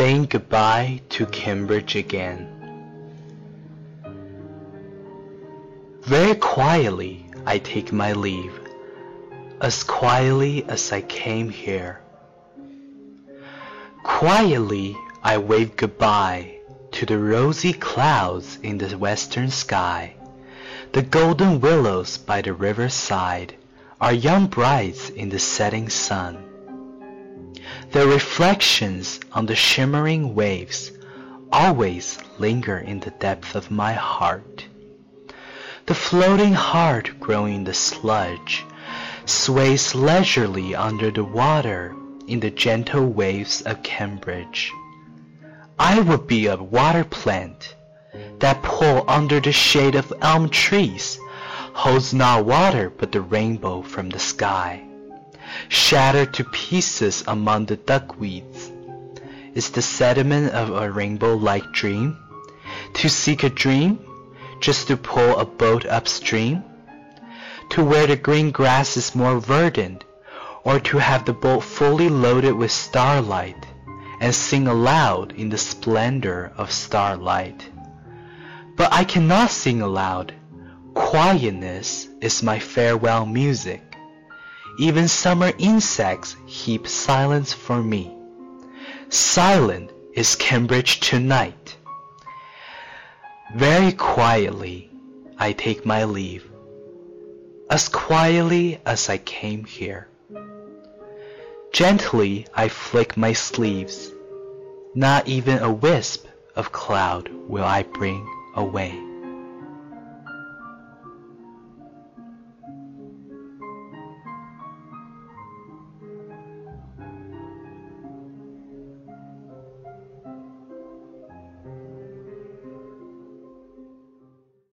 Saying goodbye to Cambridge again. Very quietly I take my leave, as quietly as I came here. Quietly I wave goodbye to the rosy clouds in the western sky. The golden willows by the riverside our young brides in the setting sun. Their reflections on the shimmering waves always linger in the depth of my heart. The floating heart growing in the sludge sways leisurely under the water in the gentle waves of Cambridge. I would be a water plant that pull under the shade of elm trees holds not water but the rainbow from the sky shattered to pieces among the duckweeds. Is the sediment of a rainbow-like dream? To seek a dream? Just to pull a boat upstream? To where the green grass is more verdant? Or to have the boat fully loaded with starlight and sing aloud in the splendor of starlight? But I cannot sing aloud. Quietness is my farewell music. Even summer insects heap silence for me. Silent is Cambridge tonight. Very quietly I take my leave, as quietly as I came here. Gently I flick my sleeves, not even a wisp of cloud will I bring away.